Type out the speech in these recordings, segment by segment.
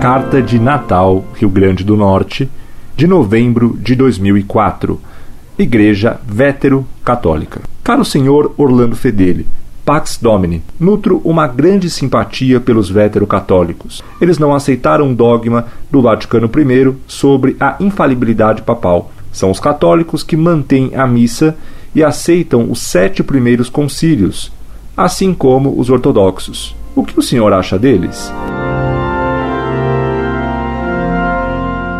Carta de Natal, Rio Grande do Norte, de novembro de 2004. Igreja Vétero Católica. Caro senhor Orlando Fedeli, Pax Domini, nutro uma grande simpatia pelos vétero-católicos. Eles não aceitaram o dogma do Vaticano I sobre a infalibilidade papal. São os católicos que mantêm a missa e aceitam os sete primeiros concílios, assim como os ortodoxos. O que o senhor acha deles?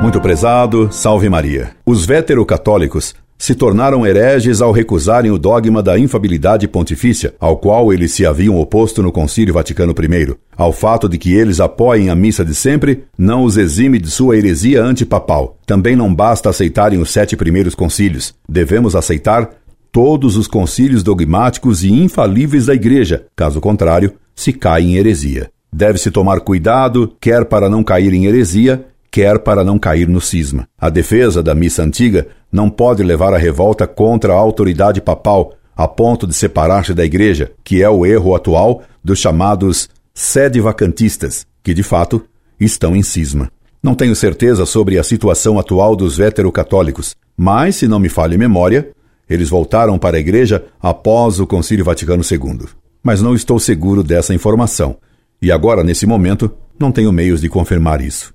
Muito prezado, salve Maria. Os vétero-católicos se tornaram hereges ao recusarem o dogma da infabilidade pontifícia, ao qual eles se haviam oposto no Concílio Vaticano I. Ao fato de que eles apoiem a missa de sempre, não os exime de sua heresia antipapal. Também não basta aceitarem os sete primeiros concílios. Devemos aceitar todos os concílios dogmáticos e infalíveis da Igreja, caso contrário, se cai em heresia. Deve-se tomar cuidado, quer para não cair em heresia, quer para não cair no cisma. A defesa da missa antiga não pode levar à revolta contra a autoridade papal, a ponto de separar-se da Igreja, que é o erro atual dos chamados sede-vacantistas, que de fato estão em cisma. Não tenho certeza sobre a situação atual dos vetero-católicos, mas, se não me falha a memória, eles voltaram para a Igreja após o Concílio Vaticano II. Mas não estou seguro dessa informação, e agora, nesse momento, não tenho meios de confirmar isso.